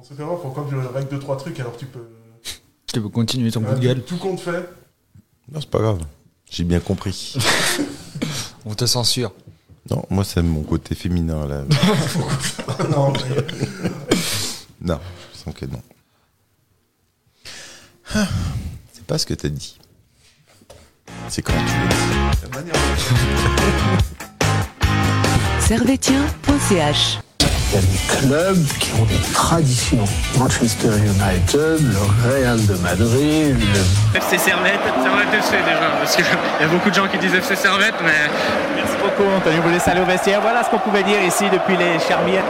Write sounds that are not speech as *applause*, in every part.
On se fait voir pourquoi je règle deux trois trucs alors tu peux. Tu peux continuer ton coup de gueule. Tout compte fait. Non, c'est pas grave. J'ai bien compris. *laughs* On te censure. non, moi, c'est mon côté féminin, là. *laughs* non, non, je sens que non. Ah, C'est pas ce que t'as dit. C'est quand tu manière. servetien.ch Il y a des clubs qui ont des traditions. Manchester United, le Real de Madrid, le FC Servette, Servette FC déjà, parce qu'il y a beaucoup de gens qui disent FC Servette, mais Merci beaucoup, Anthony. Vous laisse aller au vestiaire. Voilà ce qu'on pouvait dire ici depuis les Charmières.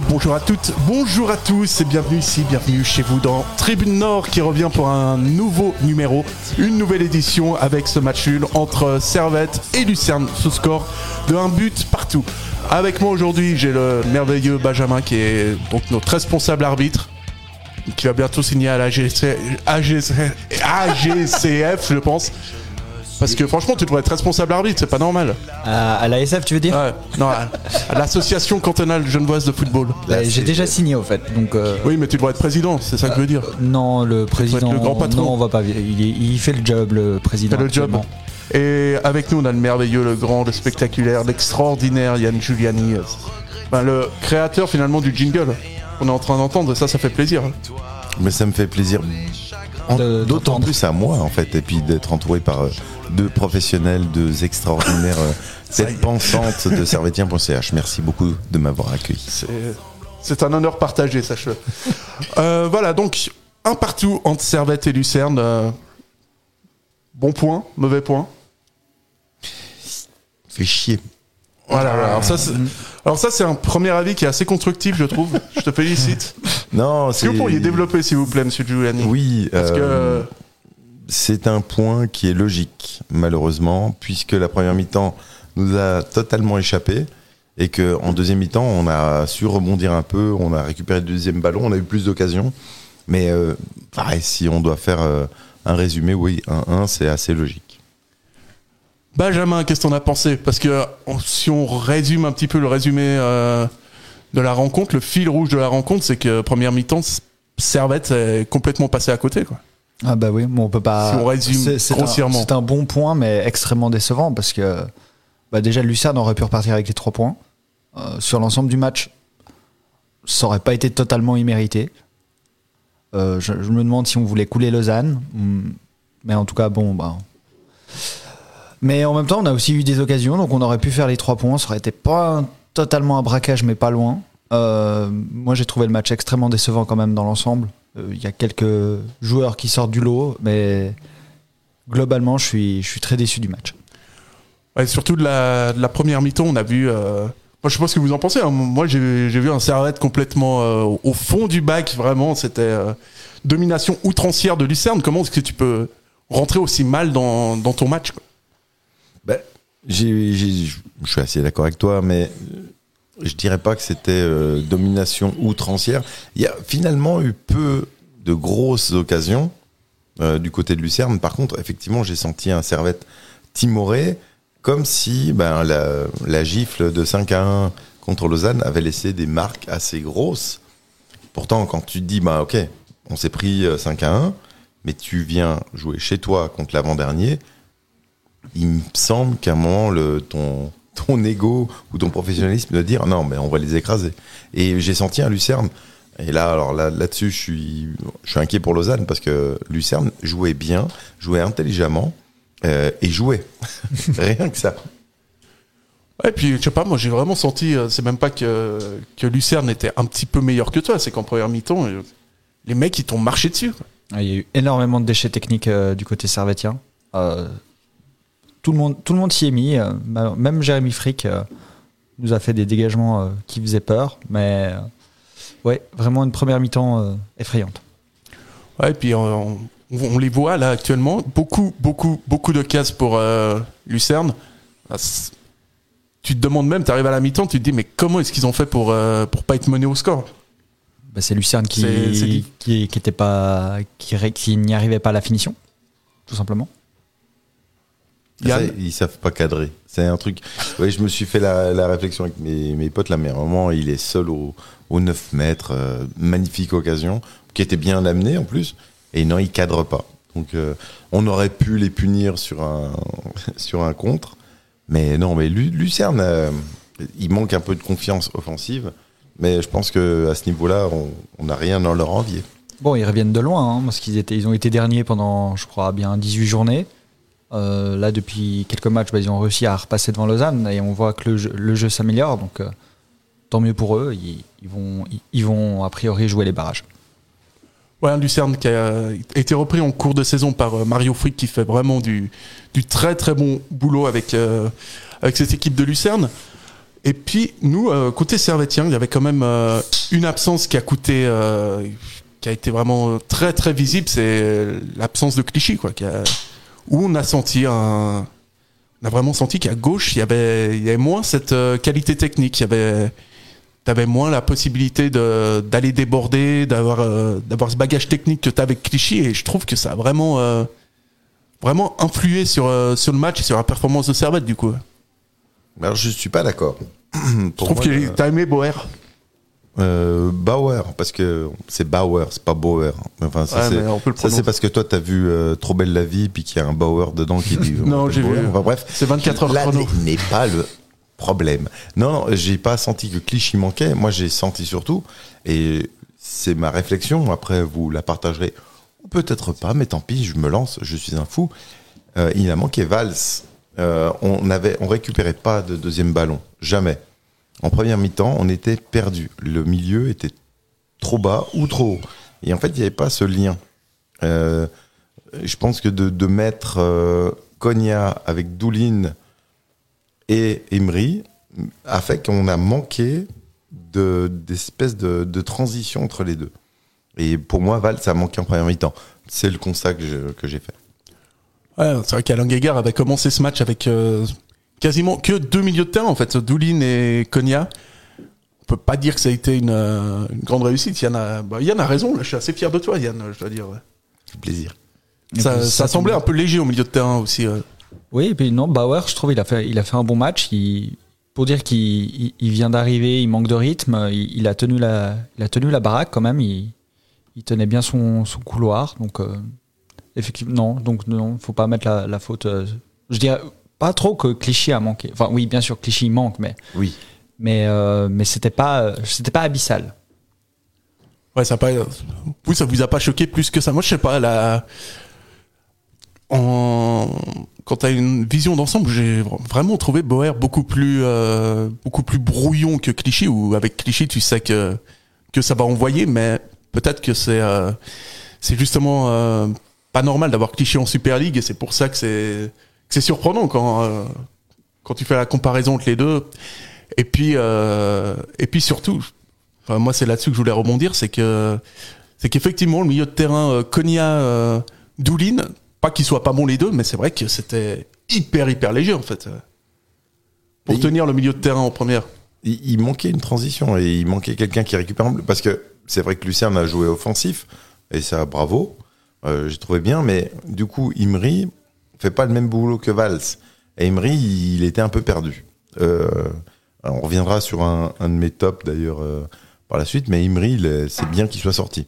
Bonjour à toutes, bonjour à tous et bienvenue ici, bienvenue chez vous dans Tribune Nord qui revient pour un nouveau numéro, une nouvelle édition avec ce match nul entre Servette et Lucerne sous score de un but partout. Avec moi aujourd'hui, j'ai le merveilleux Benjamin qui est donc notre responsable arbitre qui va bientôt signer à la AGC, AGC, AGCF, je pense. Parce que franchement, tu devrais être responsable arbitre, c'est pas normal. À, à l'ASF, tu veux dire Ouais, non, à, à l'association cantonale genevoise de football. Bah, J'ai déjà signé au fait. Donc, euh, Oui, mais tu devrais être président, c'est ça que je veux dire. non, le président. le grand patron. Non, on va pas. Il, il fait le job, le président. Fais le job. Et avec nous, on a le merveilleux, le grand, le spectaculaire, l'extraordinaire Yann Giuliani. euh, le créateur finalement du jingle qu'on est en train d'entendre, et ça, ça fait plaisir. Mais ça me fait plaisir. D'autant plus à moi, en fait, et puis d'être entouré par euh, deux professionnels, deux extraordinaires euh, têtes pensantes de servetien.ch. Merci beaucoup de m'avoir accueilli. C'est- C'est un honneur partagé, sache-le. Euh, voilà, donc, un partout entre Servette et Lucerne. euh, bon point, mauvais point? Fait chier. Voilà, voilà. Alors ça, c'est- alors ça, c'est un premier avis qui est assez constructif, je trouve. Je te félicite. *laughs* Non, Est-ce que vous pourriez développer, s'il vous plaît, monsieur Giuliani Oui, Parce euh, que... c'est un point qui est logique, malheureusement, puisque la première mi-temps nous a totalement échappé et que en deuxième mi-temps, on a su rebondir un peu, on a récupéré le deuxième ballon, on a eu plus d'occasions. Mais euh, pareil, si on doit faire euh, un résumé, oui, 1-1, c'est assez logique. Benjamin, qu'est-ce que t'en as pensé? Parce que on- si on résume un petit peu le résumé euh, de la rencontre, le fil rouge de la rencontre, c'est que première mi-temps, Servette est complètement passé à côté. Quoi. Ah bah oui, bon, on peut pas. Si on résume c'est- c'est un- grossièrement. C'est un, bon point, mais extrêmement décevant parce que bah déjà Lucerne aurait pu repartir avec les trois points. Euh, sur l'ensemble du match, ça aurait pas été totalement immérité. Euh, je, je me demande si on voulait couler Lausanne, Hmm, mais en tout cas bon bah. Mais en même temps, on a aussi eu des occasions, donc on aurait pu faire les trois points. Ça aurait été pas totalement un braquage, mais pas loin. Euh, moi, j'ai trouvé le match extrêmement décevant quand même dans l'ensemble. Euh, Il y a quelques joueurs qui sortent du lot, mais globalement, je suis, je suis très déçu du match. Ouais, surtout de la, première mi-temps, on a vu. euh, Moi, je sais pas ce que vous en pensez. hein. Moi, j'ai vu un Servette complètement euh, au- fond du bac. Vraiment, c'était euh, domination outrancière de Lucerne. Comment est-ce que tu peux rentrer aussi mal dans, dans ton match Ben, je suis assez d'accord avec toi, mais euh, je dirais pas que c'était euh, domination outrancière. Il y a finalement eu peu de grosses occasions euh, du côté de Lucerne. Par contre, effectivement, j'ai senti un Servette timoré, comme si ben, la, gifle de 5 à 1 contre Lausanne avait laissé des marques assez grosses. Pourtant, quand tu te dis, bah, ok, on s'est pris euh, 5 à 1, mais tu viens jouer chez toi contre l'avant-dernier, il me semble qu'à un moment, le, ton, ton ego ou ton professionnalisme de dire non, mais on va les écraser. Et j'ai senti un Lucerne. Et là, alors là, là-dessus, je suis, je suis inquiet pour Lausanne parce que Lucerne jouait bien, jouait intelligemment euh, et jouait. *laughs* Rien que ça. Ouais, puis je sais pas, moi j'ai vraiment senti, euh, c'est même pas que, que Lucerne était un petit peu meilleur que toi, c'est qu'en première mi-temps, euh, les mecs ils t'ont marché dessus. Il y a eu énormément de déchets techniques euh, du côté servétien. Euh, tout le monde, tout le monde s'y est mis. euh, même Jérémy Frick euh, nous a fait des dégagements euh, qui faisaient peur. Mais ouais, vraiment une première mi-temps effrayante. Ouais, et puis on, on les voit là actuellement, beaucoup, beaucoup, beaucoup de cases pour euh, Lucerne. Ah, Tu te demandes même, tu arrives à la mi-temps, tu te dis mais comment est-ce qu'ils ont fait pour, euh, pour pas être menés au score? Bah, c'est Lucerne qui, qui, qui était pas, qui n'y arrivait pas à la finition, tout simplement. Yann Ça, ils savent pas cadrer. C'est un truc. Oui, je me suis fait la, la réflexion avec mes, mes potes là, mais moment, il est seul au, au 9 mètres. euh, magnifique occasion, qui était bien amenée en plus. Et non, il cadre pas. Donc, euh, on aurait pu les punir sur un, *laughs* sur un contre. Mais non, mais Lu- Lucerne, euh, il manque un peu de confiance offensive. Mais je pense que à ce niveau-là, on on n'a rien à leur envier. Bon, ils reviennent de loin, hein, parce qu'ils étaient, ils ont été derniers pendant, je crois, bien 18 journées. Euh, là, depuis quelques matchs, bah, ils ont réussi à repasser devant Lausanne et on voit que le jeu, s'améliore. Donc, euh, tant mieux pour eux. Ils, vont, a priori jouer les barrages. Ouais, Lucerne qui a été repris en cours de saison par euh, Mario Frick qui fait vraiment du, très très bon boulot avec, cette équipe de Lucerne. Et puis nous, côté Servetien, il y avait quand même une absence qui a coûté, qui a été vraiment très très visible, c'est l'absence de Clichy, quoi, où on a senti un, on a vraiment senti qu'à gauche il y avait, il y avait moins cette euh, qualité technique, il y avait T'avais moins la possibilité de- d'aller déborder, d'avoir euh, d'avoir ce bagage technique que t'as avec Clichy, et je trouve que ça a vraiment euh, vraiment influé sur euh, sur le match et sur la performance de Servette du coup. Alors, je suis pas d'accord. *clears throat* Je trouve moi, que t'as aimé Boer. Euh, Bauer, parce que c'est Bauer, c'est pas Bauer. Enfin, ça, Ouais, c'est, parce que toi, t'as vu euh, Trop belle la vie, puis qu'il y a un Bauer dedans qui dit. *laughs* Non, j'ai vu. Enfin, bref. C'est 24 heures Là chrono. n'est- pas le problème. Non, non, j'ai pas senti que Clichy manquait. Moi, j'ai senti surtout, et c'est ma réflexion. Après, vous la partagerez ou peut-être pas, mais tant pis, je me lance. Je suis un fou. Euh, il a manqué Valls. Euh, on avait, on récupérait pas de deuxième ballon, jamais. En première mi-temps, on était perdu. Le milieu était trop bas ou trop haut. Et en fait, il n'y avait pas ce lien. Euh, je pense que de, mettre euh, Konya avec Doulin et Emery a fait qu'on a manqué de- d'espèces de, transition entre les deux. Et pour moi, Val, ça a manqué en première mi-temps. C'est le constat que j'ai fait. C'est vrai qu'Alain avait commencé ce match avec euh, quasiment que deux milieux de terrain en fait, Doulin et Konya. On peut pas dire que ça a été une, euh, une grande réussite. Yann a, bah, Yann a raison, là, je suis assez fier de toi Yann, je dois dire. ouais. Du plaisir. Ça, Et puis, ça semblait un peu léger au milieu de terrain aussi. euh. Oui, et puis non, Bauer, je trouve, il a fait, il a fait un bon match. Il- pour dire qu'il il- il vient d'arriver, il manque de rythme. Il, il a tenu la, il a tenu la baraque quand même. Il, il tenait bien son, son couloir. Donc, euh, effectivement, non, donc non, faut pas mettre la, la faute. euh, je dirais pas trop que Clichy a manqué. Enfin, oui, bien sûr, Clichy manque, mais, Oui. mais, euh, mais c'était pas, euh, c'était pas abyssal. Ouais, ça pas. Vous, ça vous a pas choqué plus que ça Moi, je sais pas. La... En... Quand t'as une vision d'ensemble, j'ai vraiment trouvé Boer beaucoup plus, euh, beaucoup plus brouillon que Clichy. Ou avec Clichy, tu sais que que ça va envoyer, mais peut-être que c'est euh, c'est justement euh, pas normal d'avoir Clichy en Super League, et c'est pour ça que c'est c'est surprenant quand euh, quand tu fais la comparaison entre les deux. Et puis euh, et puis surtout, Enfin, moi, c'est là-dessus que je voulais rebondir, c'est que c'est qu'effectivement le milieu de terrain euh, Konya Doulin, pas qu'ils soient pas bons les deux, mais c'est vrai que c'était hyper hyper léger en fait pour Et- tenir le milieu de terrain en première. il, il manquait une transition et il manquait quelqu'un qui récupère en bleu. Parce que c'est vrai que Lucerne a joué offensif, et ça, bravo, euh, j'ai trouvé bien, mais du coup, Imri fait pas le même boulot que Valls. Et Imri, il était un peu perdu. Euh, on reviendra sur un, de mes tops d'ailleurs euh, par la suite, mais est- c'est bien qu'il soit sorti.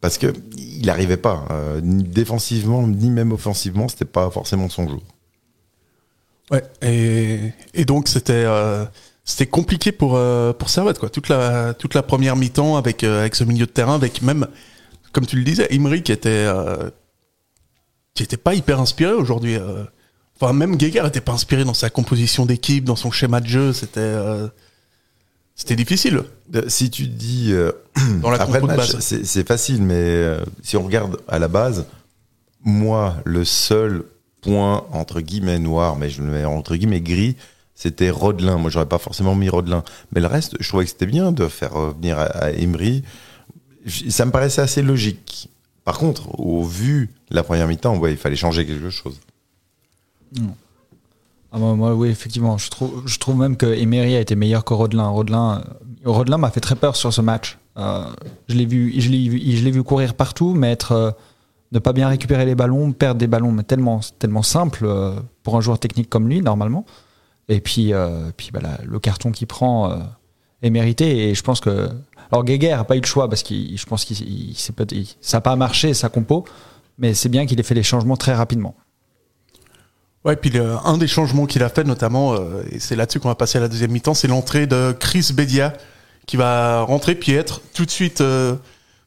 Parce que il n'arrivait pas, euh, ni défensivement, ni même offensivement, c'était pas forcément son jour. Ouais. Et, donc c'était c'était compliqué pour pour Servette quoi. Toute la toute la première mi-temps avec avec ce milieu de terrain, avec même comme tu le disais, Imri qui était qui était pas hyper inspiré aujourd'hui. euh. Enfin même Geiger était pas inspiré dans sa composition d'équipe, dans son schéma de jeu. C'était euh, c'était difficile Euh, Si tu dis euh, dans la Après le match, c'est facile, mais si on regarde à la base, moi, le seul point entre guillemets noir, mais je le mets entre guillemets gris, c'était Rodelin. Moi, j'aurais pas forcément mis Rodelin, mais le reste, je trouvais que c'était bien de faire revenir à, à Emery. Ça me paraissait assez logique. Par contre, au vu de la première mi-temps, il fallait changer quelque chose. Ah, moi, oui, effectivement. Je trouve, même que Emery a été meilleur que Rodelin. Rodelin, euh, Rodelin m'a fait très peur sur ce match. Euh, je l'ai vu, je vu, je vu courir partout, mais être, euh, ne pas bien récupérer les ballons, perdre des ballons, mais tellement, tellement simple. pour un joueur technique comme lui, normalement. Et puis, puis bah, le carton qu'il prend est mérité. Et je pense que. Alors, Guéguer n'a pas eu le choix parce que je pense qu'il il- s'est pas- il- ça n'a pas marché, sa compo. Mais c'est bien qu'il ait fait les changements très rapidement. Ouais, puis le- un des changements qu'il a fait notamment, euh, et c'est là-dessus qu'on va passer à la deuxième mi-temps, c'est l'entrée de Chris Bedia qui va rentrer puis être tout de suite, euh,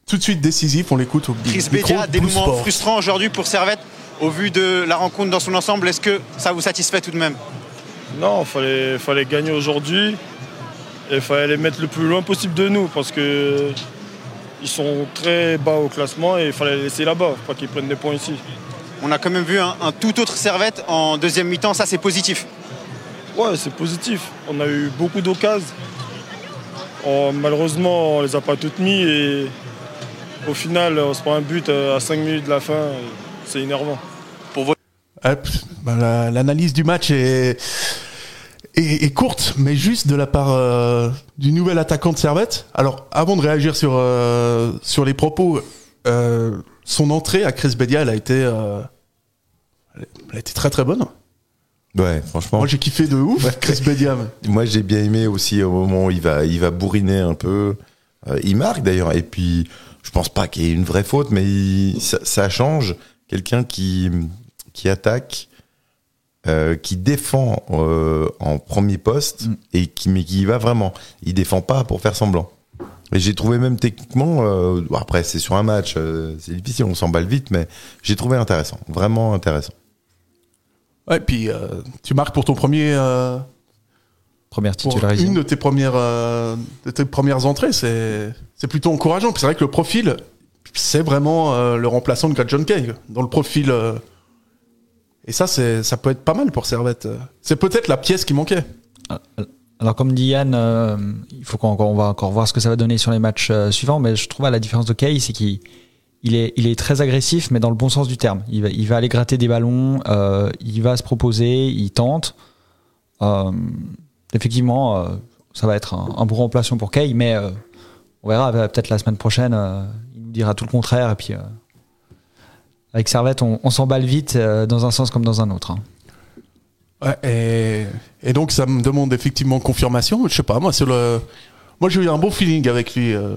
tout de suite décisif. On l'écoute au Chris de des moments Sport. frustrants aujourd'hui pour Servette au vu de la rencontre dans son ensemble. Est-ce que ça vous satisfait tout de même? Non, il fallait, fallait gagner aujourd'hui. Et il fallait les mettre le plus loin possible de nous parce que ils sont très bas au classement et il fallait les laisser là-bas, faut pas qu'ils prennent des points ici. On a quand même vu un, un tout autre Servette en deuxième mi-temps, ça c'est positif. Ouais, c'est positif. On a eu beaucoup d'occasions. On- malheureusement, on les a pas toutes mis et au final, on se prend un but à 5 minutes de la fin. C'est énervant. Bah, la- L'analyse du match est, est courte, mais juste de la part euh, du nouvel attaquant de Servette. Alors, avant de réagir sur, euh, sur les propos, euh, son entrée à Chris Bedia, elle a été, elle a été très très bonne. Ouais, franchement. Moi, j'ai kiffé de ouf, Chris Bedia. *laughs* Moi, j'ai bien aimé aussi au moment où il va, il va bourriner un peu. Il marque d'ailleurs. Et puis, je pense pas qu'il y ait une vraie faute, mais il- ça, ça change. Quelqu'un qui, qui attaque, euh, qui défend euh, en premier poste, et qui, mais qui y va vraiment. Il défend pas pour faire semblant. Et j'ai trouvé même techniquement, euh, bon, après c'est sur un match, euh, c'est difficile, on s'emballe vite, mais j'ai trouvé intéressant, vraiment intéressant. Ouais, puis euh, tu marques pour ton premier. euh, Première titularisation. une de tes premières, euh, de tes premières entrées, c'est c'est plutôt encourageant. Puis c'est vrai que le profil, c'est vraiment euh, le remplaçant de Greg John Kay dans le profil. Euh, et ça, ça peut être pas mal pour Servette. C'est peut-être la pièce qui manquait. Alors comme dit Yann, euh, il faut qu'on on va encore voir ce que ça va donner sur les matchs euh, suivants, mais je trouve à la différence de Kay, c'est qu'il il est, très agressif, mais dans le bon sens du terme. Il va, aller gratter des ballons, euh, il va se proposer, il tente. Euh, effectivement, euh, ça va être un, un bon remplacement pour Kay, mais euh, on verra euh, peut-être la semaine prochaine, euh, il nous dira tout le contraire, et puis euh, avec Servette, on, on s'emballe vite euh, dans un sens comme dans un autre. hein. Ouais, et, et donc ça me demande effectivement confirmation. Je sais pas, moi c'est le, moi j'ai eu un bon feeling avec lui. euh.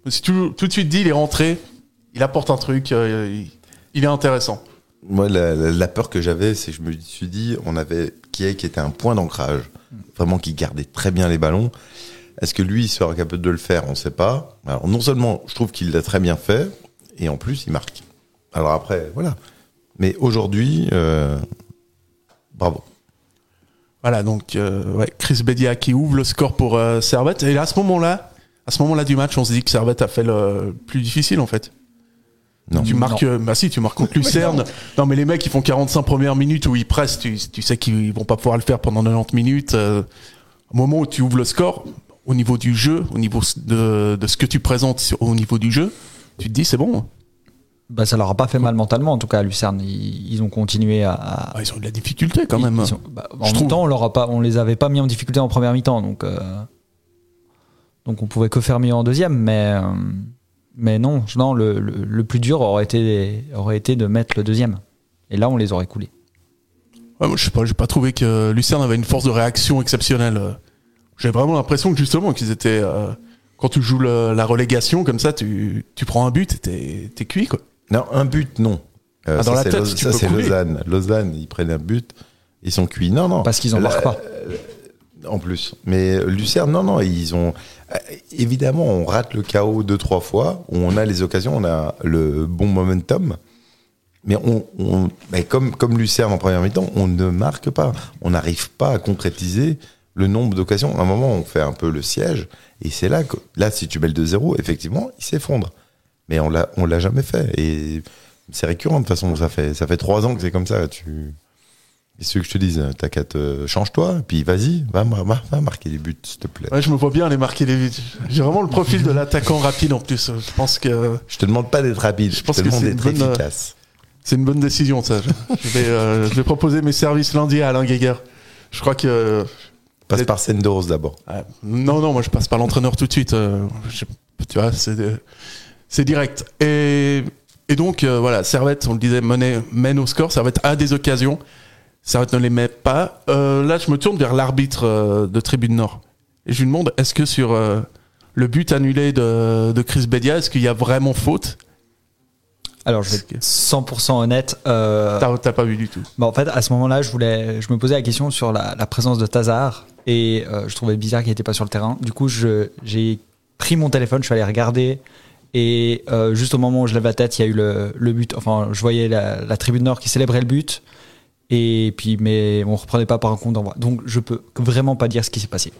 Je me suis tout, tout de suite dit, il est rentré, il apporte un truc, euh, il, il est intéressant. Moi, la, la- la peur que j'avais, c'est que je me suis dit, on avait Kiei qui était un point d'ancrage, vraiment qui gardait très bien les ballons. Est-ce que lui il sera capable de le faire? On ne sait pas. Alors, non seulement je trouve qu'il l'a très bien fait, et en plus, il marque. Alors après, voilà. Mais aujourd'hui, euh, bravo. Voilà, donc euh, ouais, Chris Bedia qui ouvre le score pour euh, Servette. Et à ce moment-là, à ce moment-là du match, on se dit que Servette a fait le plus difficile en fait. Non. Tu marques, bah si, tu marques contre *laughs* Lucerne. non, mais les mecs, ils font 45 premières minutes où ils pressent. Tu, tu sais qu'ils vont pas pouvoir le faire pendant 90 minutes. Euh, au moment où tu ouvres le score, au niveau du jeu, au niveau de, de ce que tu présentes sur- au niveau du jeu, tu te dis c'est bon. Bah, ça leur a pas fait mal mentalement, en tout cas à Lucerne. Ils, ils ont continué à, à- Ah, ils ont de la difficulté quand même. ils bah, en Je même trouve. temps, on leur a pas, on les avait pas mis en difficulté en première mi-temps, donc euh, donc on pouvait que faire mieux en deuxième, mais euh, mais non, non, le, le, le plus dur aurait été aurait été de mettre le deuxième, et là on les aurait coulés. Ouais, moi, je sais pas, j'ai pas trouvé que Lucerne avait une force de réaction exceptionnelle. J'ai vraiment l'impression que justement qu'ils étaient. euh, quand tu joues le- la relégation comme ça, tu, tu prends un but et t'es- t'es cuit quoi. Non, un but, non. Euh, Ah, dans ça, la c'est tête, Lausanne- ça, c'est. Lausanne. Lausanne, ils prennent un but, ils sont cuits. Non, non. Parce qu'ils en La- marquent pas. En plus. Mais Lucerne, non, non, ils ont. euh, Évidemment, on rate le chaos deux, trois fois. On a les occasions, on a le bon momentum. Mais on, on- mais comme, comme Lucerne en première mi-temps, on ne marque pas. On n'arrive pas à concrétiser le nombre d'occasions. À un moment, on fait un peu le siège. Et c'est là que, là, si tu mets le 2-0, effectivement, il s'effondre. Mais on l'a, on l'a jamais fait. Et c'est récurrent, de toute façon. Ça fait, ça fait trois ans que c'est comme ça. Tu, Qu'est-ce que je te dise T'as qu'à te. Change-toi, puis vas-y, va, va- va marquer des buts, s'il te plaît. Ouais, je me vois bien aller marquer les buts. J'ai vraiment le profil de l'attaquant rapide en plus. Je pense que Je te demande pas d'être rapide, je, pense te que demande c'est une d'être bonne, euh, efficace. c'est une bonne décision ça. Je vais, euh, je vais proposer mes services lundi à Alain Guéguer. Je crois que. Passe par Sendoros d'abord. Ah, non, non, moi je passe par l'entraîneur tout de suite. euh, je- tu vois, c'est c'est direct. Et, et donc, euh, voilà, Servette, on le disait, menait- mène au score. Servette a des occasions. Servette ne les met pas. Euh, là, je me tourne vers l'arbitre euh, de Tribune Nord. Et je lui demande, est-ce que sur le but annulé de, de Chris Bedia, est-ce qu'il y a vraiment faute? Alors, je vais être 100% honnête. euh, T'as pas vu du tout. Bah, en fait, à ce moment-là, je voulais, je me posais la question sur la, la présence de Tazar et euh, je trouvais bizarre qu'il n'était pas sur le terrain. Du coup, j'ai pris mon téléphone, je suis allé regarder et euh, juste au moment où je lève la tête, il y a eu le, le but. Enfin, je voyais la, la tribune nord qui célébrait le but et puis mais on reprenait pas par un compte d'envoi. Donc, je peux vraiment pas dire ce qui s'est passé.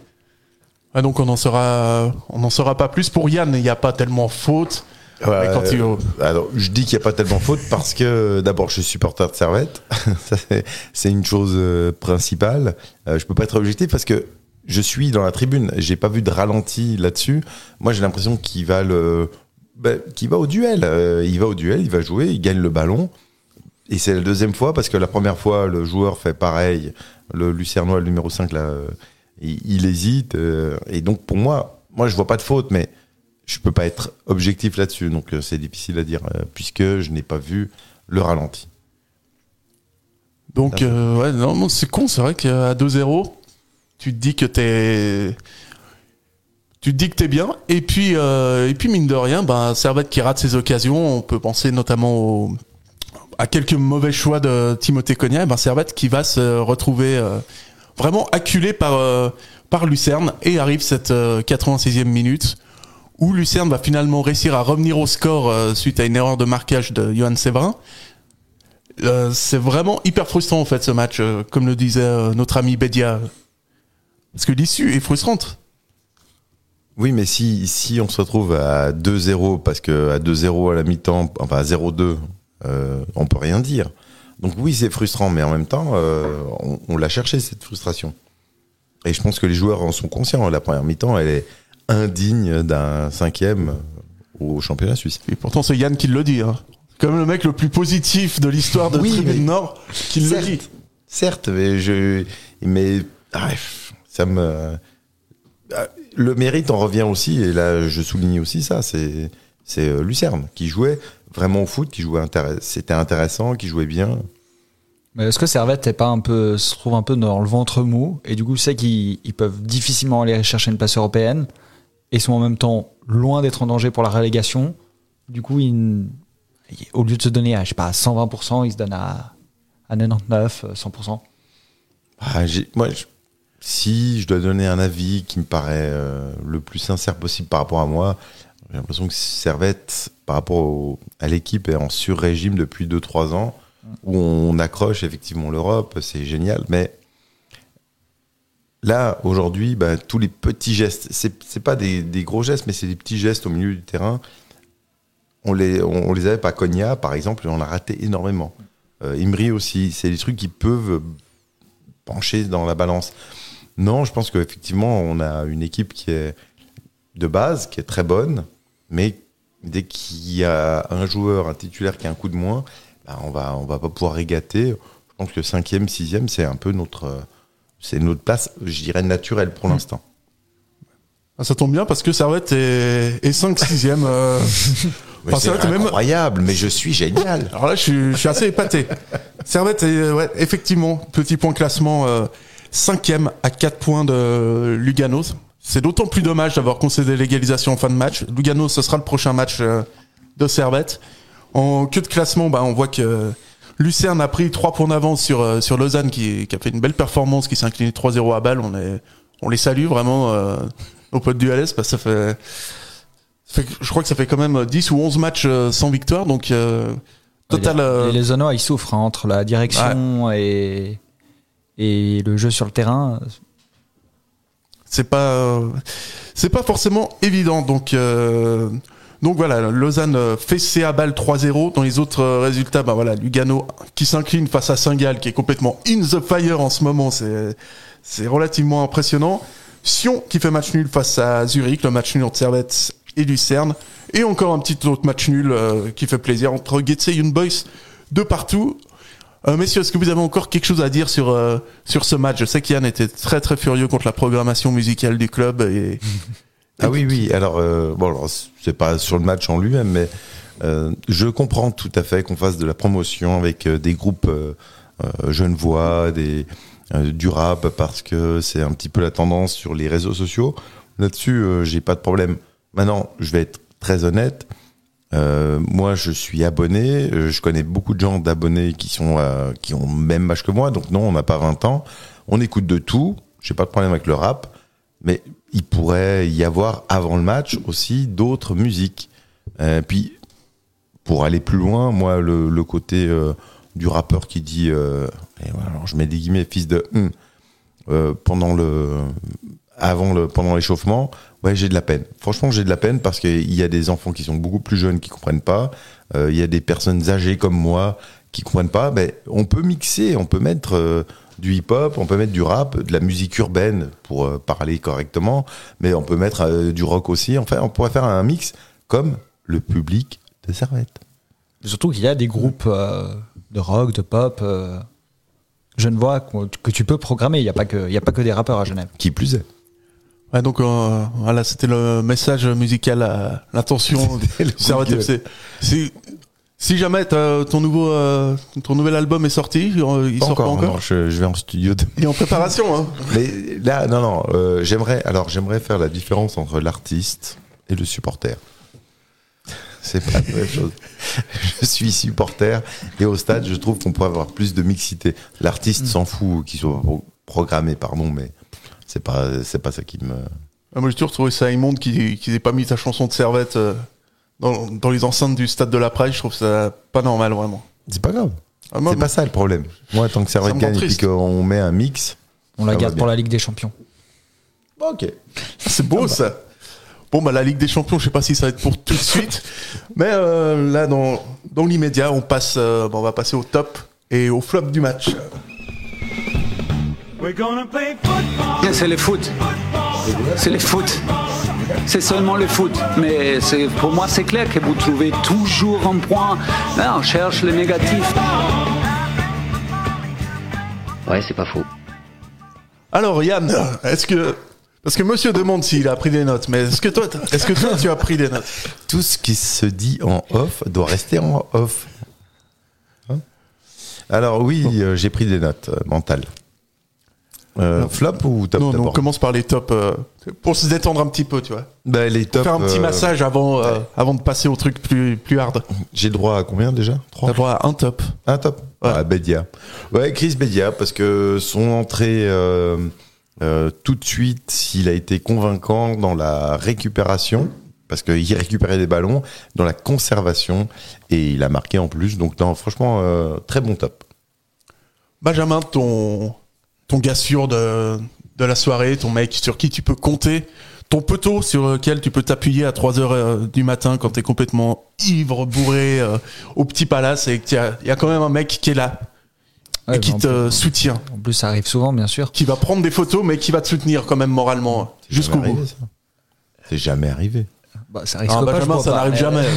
Ah, donc on n'en saura, on n'en saura pas plus. Pour Yann, il n'y a pas tellement faute. Ouais, quand il- euh, alors, je dis qu'il n'y a pas tellement faute parce que d'abord, je suis supporter de Servette. *laughs* Ça, c'est- c'est une chose euh, principale. Euh, je peux pas être objectif parce que je suis dans la tribune. J'ai pas vu de ralenti là-dessus. Moi, j'ai l'impression qu'il va ben, qu'il va au duel. Euh, il va au duel, il va jouer, il gagne le ballon. Et c'est la deuxième fois parce que la première fois, le joueur fait pareil. Le Lucernois, le numéro 5, là, euh, il, il hésite. euh, et donc, pour moi, moi, je vois pas de faute, mais je peux pas être objectif là-dessus. Donc, c'est difficile à dire puisque je n'ai pas vu le ralenti. Donc, ouais, non, c'est con, c'est vrai qu'à 2-0, tu te dis que t'es. Tu te dis que t'es bien. Et puis, euh, et puis mine de rien, ben, Servette qui rate ses occasions, on peut penser notamment au- à quelques mauvais choix de Timothée Cognac. Ben, Servette qui va se retrouver euh, vraiment acculé par, euh, par Lucerne. Et arrive cette euh, 86e minute où Lucerne va finalement réussir à revenir au score euh, suite à une erreur de marquage de Johan Séverin. Euh, c'est vraiment hyper frustrant en fait ce match, euh, comme le disait euh, notre ami Bedia. Parce que l'issue est frustrante. Oui, mais si, si on se retrouve à 2-0, parce que à 2-0 à la mi-temps, enfin à 0-2, euh, on peut rien dire. Donc oui, c'est frustrant, mais en même temps, euh, on, on l'a cherché cette frustration. Et je pense que les joueurs en sont conscients. La première mi-temps, elle est indigne d'un cinquième au championnat suisse. Et pourtant c'est Yann qui le dit. Hein. Comme le mec le plus positif de l'histoire de Oui, Tribune Nord qui le Certes. dit. Certes, mais je, mais bref, ça me, Ah, le mérite en revient aussi, et là je souligne aussi ça, c'est, c'est euh, Lucerne qui jouait vraiment au foot, qui jouait intéress- c'était intéressant, qui jouait bien. Mais est-ce que Servette est pas un peu, se trouve un peu dans le ventre mou et du coup c'est qu'ils ils peuvent difficilement aller chercher une place européenne et sont en même temps loin d'être en danger pour la relégation. Du coup, ils- au lieu de se donner à je sais pas à 120%, ils se donnent à, à 99, euh, 100%. Ah, j'ai- moi, je- si je dois donner un avis qui me paraît euh, le plus sincère possible par rapport à moi, j'ai l'impression que Servette, par rapport au- à l'équipe, est en sur-régime depuis 2-3 ans, où on accroche effectivement l'Europe, c'est génial, mais là, aujourd'hui, bah, tous les petits gestes, c'est c'est pas des, des gros gestes, mais c'est des petits gestes au milieu du terrain. On les, on, on les avait pas. Cogna, par exemple, et on a raté énormément. Euh, Imri aussi, c'est des trucs qui peuvent pencher dans la balance. Non, je pense qu'effectivement, on a une équipe qui est de base, qui est très bonne, mais dès qu'il y a un joueur, un titulaire qui a un coup de moins, bah, on va, on va pas pouvoir régater. Je pense que cinquième, sixième, c'est un peu notre, euh, c'est notre place, je dirais naturelle pour l'instant. Ah, ça tombe bien parce que Servette est, est 5-6ème. euh, *laughs* Mais Enfin, c'est même- incroyable, mais je suis génial. Alors là, je suis, je suis assez épaté. Servette, est, euh, ouais, effectivement, petit point classement, euh, cinquième à 4 points de Lugano. C'est d'autant plus dommage d'avoir concédé l'égalisation en fin de match. Lugano, ce sera le prochain match euh, de Servette. En queue de classement, bah, on voit que Lucerne a pris 3 points d'avance sur, euh, sur Lausanne, qui, qui a fait une belle performance, qui s'est incliné 3-0 à balle. On, est, on les salue vraiment, euh, nos potes du LS, parce que ça fait, ça fait- Je crois que ça fait quand même 10 ou 11 matchs sans victoire, donc... euh, Total, les, euh, les Lausannois, ils souffrent hein, entre la direction et, et le jeu sur le terrain. c'est pas euh, c'est pas forcément évident. Donc euh, voilà Lausanne euh, fait C à balle 3-0 dans les autres résultats bah Lugano qui s'incline face à Saint-Gall qui est complètement in the fire en ce moment c'est c'est relativement impressionnant. Sion qui fait match nul face à Zurich le match nul entre Servette et Lucerne et encore un petit autre match nul qui fait plaisir entre Getse et Young Boys de partout euh, messieurs, est-ce que vous avez encore quelque chose à dire sur euh, sur ce match? Je sais qu'Yann était très très furieux contre la programmation musicale du club et *laughs* Ah oui, oui. Alors, euh, bon, alors, c'est pas sur le match en lui-même, mais euh, je comprends tout à fait qu'on fasse de la promotion avec des groupes euh, Genevois, des, du rap, parce que c'est un petit peu la tendance sur les réseaux sociaux. Là-dessus, j'ai pas de problème. Maintenant, je vais être très honnête. Euh, moi, je suis abonné. euh, Je connais beaucoup de gens d'abonnés qui sont euh, qui ont le même âge que moi. Donc non, on n'a pas 20 ans. On écoute de tout. J'ai pas de problème avec le rap, mais il pourrait y avoir avant le match aussi d'autres musiques. Euh, puis pour aller plus loin, moi, le, côté du rappeur qui dit, alors je mets des guillemets, fils de, hum, pendant le, avant le, pendant l'échauffement, ouais, j'ai de la peine. Franchement, j'ai de la peine parce qu'il y a des enfants qui sont beaucoup plus jeunes qui comprennent pas. Euh, Il y a des personnes âgées comme moi qui comprennent pas. Ben, on peut mixer, on peut mettre euh, du hip-hop, on peut mettre du rap, de la musique urbaine pour euh, parler correctement, mais on peut mettre du rock aussi. Enfin, on pourrait faire un mix comme le public de Servette. Surtout qu'il y a des groupes de rock, de pop, euh, genevois qu'on- que tu peux programmer. Il n'y a, pas que- il y a pas que des rappeurs à Genève. Qui plus est. Ouais, donc euh, voilà, c'était le message musical, à l'intention. *laughs* Si, si jamais t'as- ton nouveau euh, ton nouvel album est sorti, euh, il Pas sort pas encore. non, je, je vais en studio. de- Il est en préparation. Hein. *laughs* Mais là, non, non. euh, j'aimerais, alors j'aimerais faire la différence entre l'artiste et le supporter. C'est pas la même *laughs* chose. Je suis supporter et au stade, je trouve qu'on pourrait avoir plus de mixité. L'artiste s'en fout qu'il soit pro- programmé, pardon, mais c'est pas, c'est pas ça qui me. Ah, Moi, j'ai toujours trouvé ça immonde qu'ils qu'ils aient pas mis ta chanson de Servette euh, dans, dans les enceintes du stade de la Praille. Je trouve ça pas normal, vraiment. C'est pas grave. Ah, C'est pas ça le problème. Moi, tant que Servette gagne et qu'on met un mix. On la garde pour la Ligue des Champions. Ok. *laughs* C'est beau ça. Bon bah la Ligue des Champions, je sais pas si ça va être pour tout de suite, *laughs* mais euh, là dans dans l'immédiat, on passe, euh, bon, on va passer au top et au flop du match. C'est le foot. C'est le foot. C'est seulement le foot. Mais pour moi, c'est clair que vous trouvez toujours un point. Là, on cherche le négatif. Ouais, c'est pas faux. Alors Yann, est-ce que parce que Monsieur demande s'il a pris des notes, mais est-ce que toi, est-ce que toi tu as pris des notes? Tout ce qui se dit en off doit rester en off. Hein? Alors oui, euh, j'ai pris des notes euh, mentales. Euh, flop ou top Non, non, on commence par les tops euh, pour se détendre un petit peu, tu vois. Bah, Les. Faire un petit euh, massage avant euh, avant de passer au truc plus plus hard. J'ai droit à combien déjà? Trois? T'as droit à un top. Un top? Ouais. Ah, Bedia. Ouais, Chris Bedia, parce que son entrée tout de suite, il a été convaincant dans la récupération, parce qu'il récupérait des ballons, dans la conservation, et il a marqué en plus. Donc, non, franchement, euh, très bon top. Benjamin, ton, ton gars sûr de, de la soirée, ton mec sur qui tu peux compter, ton poteau sur lequel tu peux t'appuyer à 3 heures euh, du matin quand t'es complètement ivre, bourré euh, au petit palace et qu'il y a, il y a quand même un mec qui est là Ouais, et qui bah, te soutient, En plus, ça arrive souvent, bien sûr. qui va prendre des photos mais qui va te soutenir quand même moralement C'est jusqu'au jamais bout. C'est jamais arrivé. Bah, ça risque Ah, pas, Benjamin, crois ça n'arrive Euh, jamais.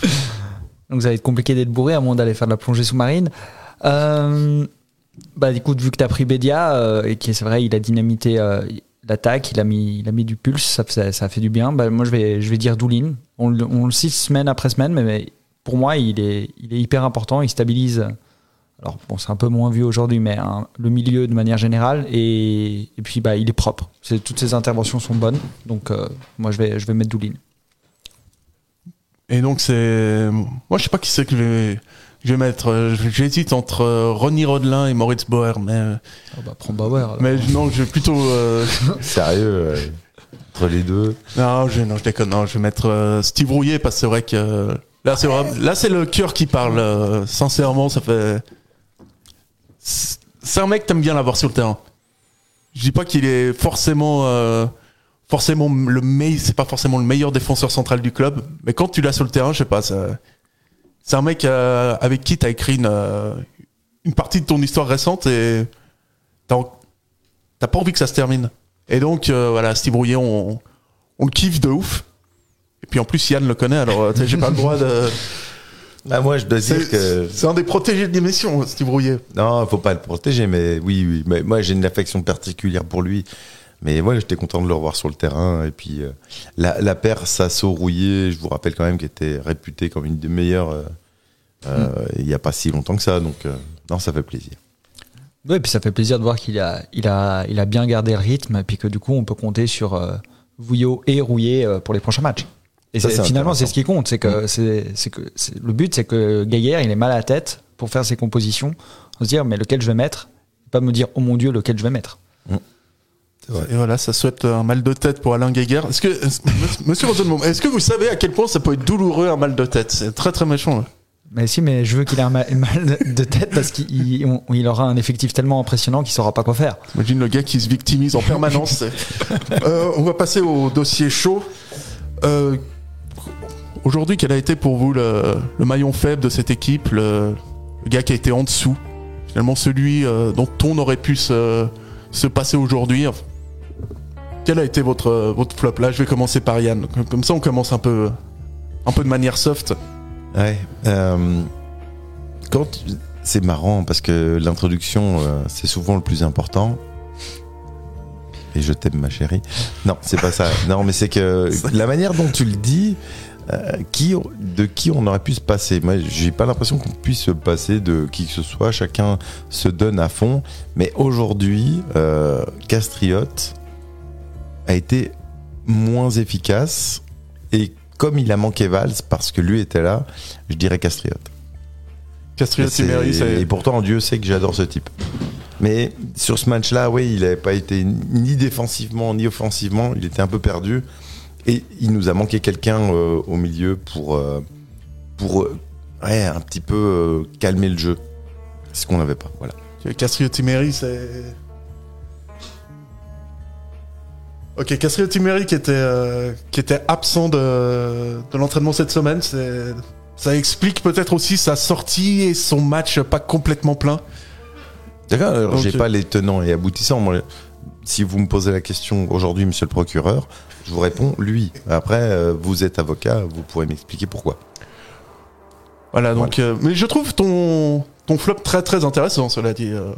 *laughs* Donc ça va être compliqué d'être bourré à moins d'aller faire de la plongée sous-marine. Euh, bah écoute, vu que tu as pris Bédia, euh, et qui c'est vrai, il a dynamité euh, l'attaque, il a mis, il a mis du pulse, ça, ça, fait du bien. Bah, moi je vais, je vais dire Doulin. On, le- cite semaine après semaine, mais, pour moi il est, il est hyper important, il stabilise. Alors bon, c'est un peu moins vu aujourd'hui, mais hein, le milieu de manière générale, et, et puis bah il est propre. C'est, toutes ses interventions sont bonnes, donc euh, moi je vais, je vais mettre Doulin. Et donc c'est, moi je sais pas qui c'est que je je vais mettre. Euh, J'hésite entre euh, Ronnie Rodelin et Moritz Bauer, mais euh, Oh, bah, prends Bauer. alors. mais non, je vais plutôt. euh, *laughs* Sérieux, euh, entre les deux. Non, je, non, je déconne. Non, je vais mettre euh, Steve Rouillet parce que c'est vrai que là, c'est là, c'est le cœur qui parle. euh, sincèrement, ça fait. C'est c'est un mec que t'aimes bien l'avoir sur le terrain. Je dis pas qu'il est forcément, euh, forcément le meilleur. C'est pas forcément le meilleur défenseur central du club, mais quand tu l'as sur le terrain, je sais pas. ça- C'est un mec euh, avec qui t'as écrit une, euh, une partie de ton histoire récente et t'as pas envie que ça se termine. Et donc, euh, voilà, Steve Rouillet, on, on le kiffe de ouf. Et puis en plus, Yann le connaît, alors tu j'ai pas le droit de. *laughs* Ah, moi, je dois dire que. c'est un des protégés de l'émission, Steve Rouillet. Non, faut pas le protéger, mais oui, oui. Mais moi, j'ai une affection particulière pour lui. Mais moi, j'étais content de le revoir sur le terrain. Et puis, euh, la, la paire Sasso-Rouillé, je vous rappelle quand même qu'elle était réputée comme une des meilleures euh, euh, il n'y a pas si longtemps que ça. Donc, non, ça fait plaisir. Oui, puis ça fait plaisir de voir qu'il a, il a, il a bien gardé le rythme, et puis que du coup, on peut compter sur Vouillot et Rouillet euh, pour les prochains matchs. Et Ça, c'est- c'est finalement, c'est ce qui compte. C'est que, c'est, c'est que le but, c'est que Gaillard, il est mal à la tête pour faire ses compositions, on se dire, mais lequel je vais mettre? Pas me dire, oh mon Dieu, lequel je vais mettre. Et voilà, ça souhaite un mal de tête pour Alain Guéguer. Est-ce que, est-ce- *laughs* Monsieur Rosenbaum, est-ce que vous savez à quel point ça peut être douloureux un mal de tête? C'est très très méchant. Mais si, mais je veux qu'il ait un ma- mal de tête parce qu'il il- on- il aura un effectif tellement impressionnant qu'il saura pas quoi faire. Imagine le gars qui se victimise en permanence. *laughs* Euh, on va passer au dossier chaud. Euh, Aujourd'hui, quel a été pour vous le, le maillon faible de cette équipe, le, le gars qui a été en dessous? Finalement, celui euh, dont on aurait pu se, se passer aujourd'hui. Quel a été votre, votre flop Là, je vais commencer par Yann. Comme- ça, on commence un peu, un peu de manière soft. Ouais. euh, quand c'est marrant parce que l'introduction, euh, c'est souvent le plus important. Et je t'aime, ma chérie. Non, c'est pas ça. Non, mais c'est que la manière dont tu le dis, euh, qui, de qui on aurait pu se passer. Moi, j'ai pas l'impression qu'on puisse se passer de qui que ce soit. Chacun se donne à fond. Mais aujourd'hui, euh, Castriote a été moins efficace. Et comme il a manqué Valls, parce que lui était là, je dirais Castriote. Castriot Et Et pourtant, Dieu sait que j'adore ce type. Mais sur ce match-là, oui, il n'avait pas été ni défensivement ni offensivement. Il était un peu perdu. Et il nous a manqué quelqu'un euh, au milieu pour, euh, pour euh, ouais, un petit peu calmer le jeu. Ce qu'on n'avait pas. Voilà. Castrio Timéry, c'est. Ok, Castrio Timéry qui était, euh, qui était absent de, de l'entraînement cette semaine, ça explique peut-être aussi sa sortie et son match pas complètement plein. D'accord, alors j'ai Ok. pas les tenants et aboutissants. Moi, si vous me posez la question aujourd'hui, monsieur le procureur, je vous réponds lui. Après, euh, vous êtes avocat, vous pourrez m'expliquer pourquoi. Voilà, donc. euh, mais je trouve ton, ton flop très très intéressant, cela dit. euh.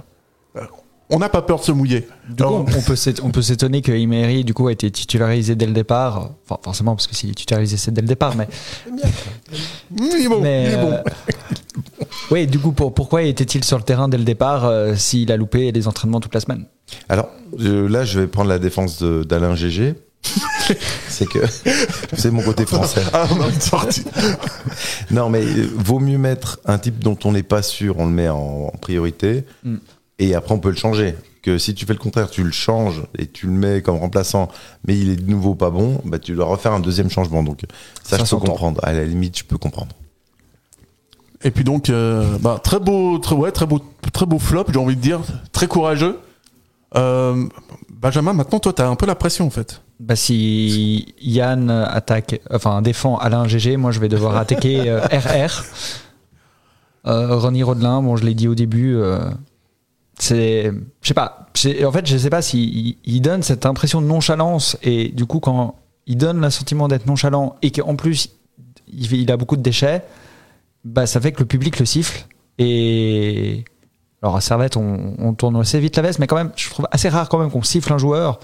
On n'a pas peur de se mouiller. Du coup, Alors, on, on peut s'ét- on peut s'étonner que Imery, du coup, a été titularisé dès le départ. Enfin, forcément, parce que s'il est titularisé, c'est dès le départ, mais. il est bon, mais, il est bon. euh, oui, du coup, pour- pourquoi était-il sur le terrain dès le départ euh, s'il a loupé les entraînements toute la semaine? Alors euh, là, je vais prendre la défense d'Alain GG. *laughs* c'est que c'est mon côté français. Ah, on a une sortie. Non, mais euh, vaut mieux mettre un type dont on n'est pas sûr, on le met en, en priorité, Mm. Et après on peut le changer. Que si tu fais le contraire, tu le changes et tu le mets comme remplaçant, mais il est de nouveau pas bon, bah tu dois refaire un deuxième changement. Donc ça, Ça je peux comprendre. À la limite, je peux comprendre. Et puis donc, euh, bah, très beau, très, ouais, très beau, très beau flop, j'ai envie de dire, très courageux. Euh, Benjamin, maintenant, toi, t'as un peu la pression en fait. bah, Si Yann attaque, enfin défend Alain GG, moi je vais devoir attaquer euh, RR. Euh, Ronnie Rodelin, bon, je l'ai dit au début, euh, c'est. Je sais pas. En fait, je sais pas s'il il donne cette impression de nonchalance et du coup, quand il donne le sentiment d'être nonchalant et qu'en plus il, a beaucoup de déchets, bah, ça fait que le public le siffle. Et. Alors à Servette, on, tourne assez vite la veste, mais quand même, je trouve assez rare quand même qu'on siffle un joueur.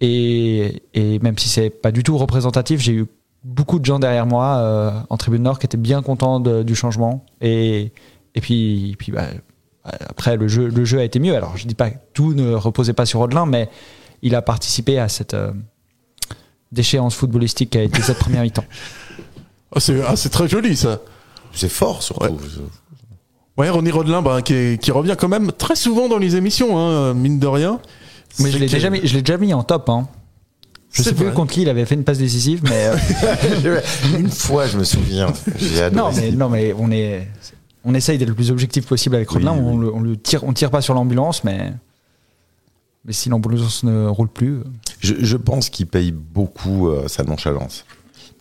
Et, et même si c'est pas du tout représentatif, j'ai eu beaucoup de gens derrière moi euh, en tribune nord qui étaient bien contents du changement. Et, et puis, puis bah, après, le jeu, le jeu a été mieux. Alors, je dis pas que tout ne reposait pas sur Rodelin, mais il a participé à cette euh, déchéance footballistique qui a été cette première mi-temps. *laughs* Ah, c'est ah, c'est très joli ça. C'est fort surtout. Ouais, Ronnie Rodelin, bah, qui, est- qui revient quand même très souvent dans les émissions, hein, mine de rien. Mais je l'ai déjà, mis- je l'ai déjà mis en top. Hein. Je sais plus contre qui il avait fait une passe décisive, mais. euh, *laughs* Une fois, je me souviens. Non, mais, non, mais on est. On essaye d'être le plus objectif possible avec Oui, Rodelin. oui. On, le, on le tire, on tire pas sur l'ambulance, mais. Mais si l'ambulance ne roule plus. euh, Je, je pense qu'il paye beaucoup euh, sa nonchalance.